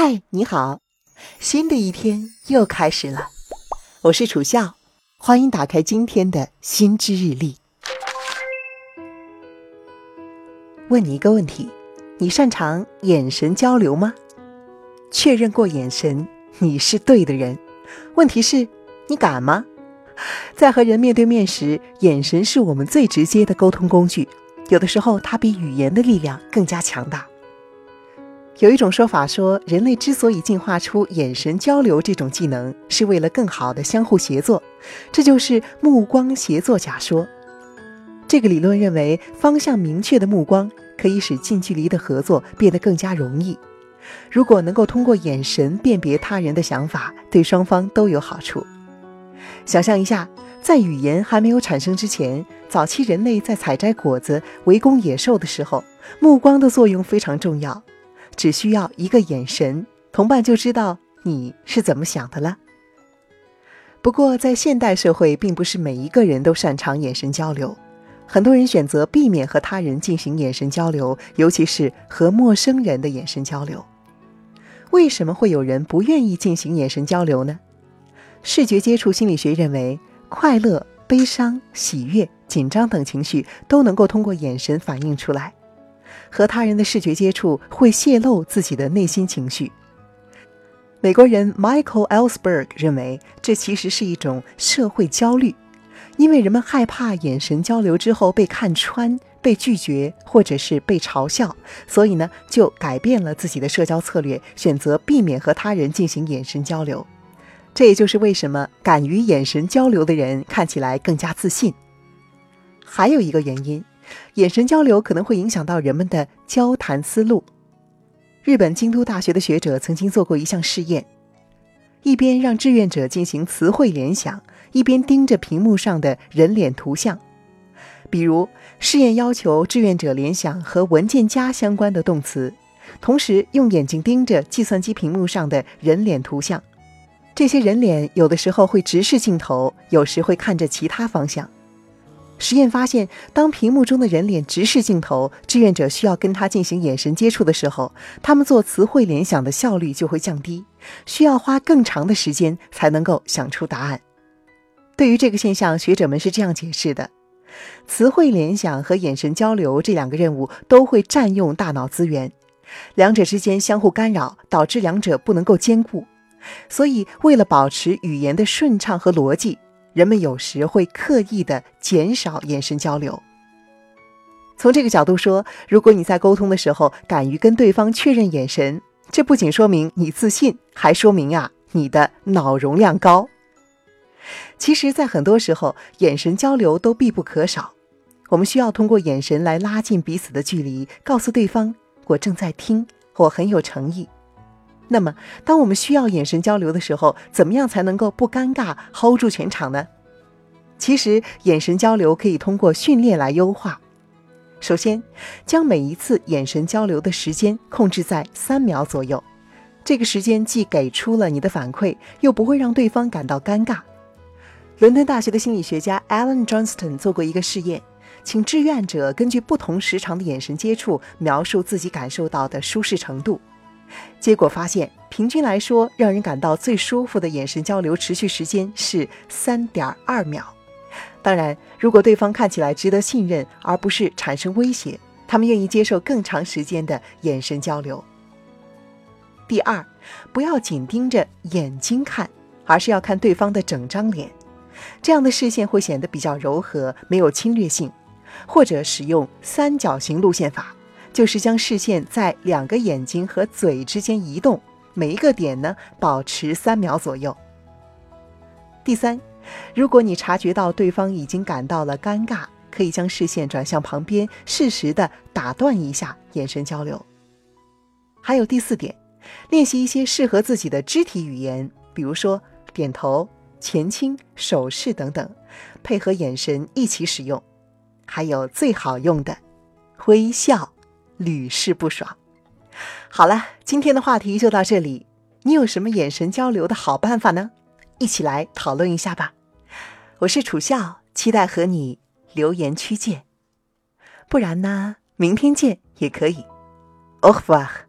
嗨，你好，新的一天又开始了。我是楚笑，欢迎打开今天的心之日历。问你一个问题：你擅长眼神交流吗？确认过眼神，你是对的人。问题是，你敢吗？在和人面对面时，眼神是我们最直接的沟通工具，有的时候它比语言的力量更加强大。有一种说法说，人类之所以进化出眼神交流这种技能，是为了更好的相互协作，这就是目光协作假说。这个理论认为，方向明确的目光可以使近距离的合作变得更加容易。如果能够通过眼神辨别他人的想法，对双方都有好处。想象一下，在语言还没有产生之前，早期人类在采摘果子、围攻野兽的时候，目光的作用非常重要。只需要一个眼神，同伴就知道你是怎么想的了。不过，在现代社会，并不是每一个人都擅长眼神交流，很多人选择避免和他人进行眼神交流，尤其是和陌生人的眼神交流。为什么会有人不愿意进行眼神交流呢？视觉接触心理学认为，快乐、悲伤、喜悦、紧张等情绪都能够通过眼神反映出来。和他人的视觉接触会泄露自己的内心情绪。美国人 Michael Ellsberg 认为，这其实是一种社会焦虑，因为人们害怕眼神交流之后被看穿、被拒绝或者是被嘲笑，所以呢，就改变了自己的社交策略，选择避免和他人进行眼神交流。这也就是为什么敢于眼神交流的人看起来更加自信。还有一个原因。眼神交流可能会影响到人们的交谈思路。日本京都大学的学者曾经做过一项试验，一边让志愿者进行词汇联想，一边盯着屏幕上的人脸图像。比如，试验要求志愿者联想和文件夹相关的动词，同时用眼睛盯着计算机屏幕上的人脸图像。这些人脸有的时候会直视镜头，有时会看着其他方向。实验发现，当屏幕中的人脸直视镜头，志愿者需要跟他进行眼神接触的时候，他们做词汇联想的效率就会降低，需要花更长的时间才能够想出答案。对于这个现象，学者们是这样解释的：词汇联想和眼神交流这两个任务都会占用大脑资源，两者之间相互干扰，导致两者不能够兼顾。所以，为了保持语言的顺畅和逻辑。人们有时会刻意的减少眼神交流。从这个角度说，如果你在沟通的时候敢于跟对方确认眼神，这不仅说明你自信，还说明啊你的脑容量高。其实，在很多时候，眼神交流都必不可少。我们需要通过眼神来拉近彼此的距离，告诉对方我正在听，我很有诚意。那么，当我们需要眼神交流的时候，怎么样才能够不尴尬，hold 住全场呢？其实，眼神交流可以通过训练来优化。首先，将每一次眼神交流的时间控制在三秒左右，这个时间既给出了你的反馈，又不会让对方感到尴尬。伦敦大学的心理学家 Alan Johnston 做过一个试验，请志愿者根据不同时长的眼神接触，描述自己感受到的舒适程度。结果发现，平均来说，让人感到最舒服的眼神交流持续时间是三点二秒。当然，如果对方看起来值得信任，而不是产生威胁，他们愿意接受更长时间的眼神交流。第二，不要紧盯着眼睛看，而是要看对方的整张脸，这样的视线会显得比较柔和，没有侵略性。或者使用三角形路线法。就是将视线在两个眼睛和嘴之间移动，每一个点呢保持三秒左右。第三，如果你察觉到对方已经感到了尴尬，可以将视线转向旁边，适时的打断一下眼神交流。还有第四点，练习一些适合自己的肢体语言，比如说点头、前倾、手势等等，配合眼神一起使用。还有最好用的微笑。屡试不爽。好了，今天的话题就到这里。你有什么眼神交流的好办法呢？一起来讨论一下吧。我是楚笑，期待和你留言区见。不然呢，明天见也可以。Au revoir。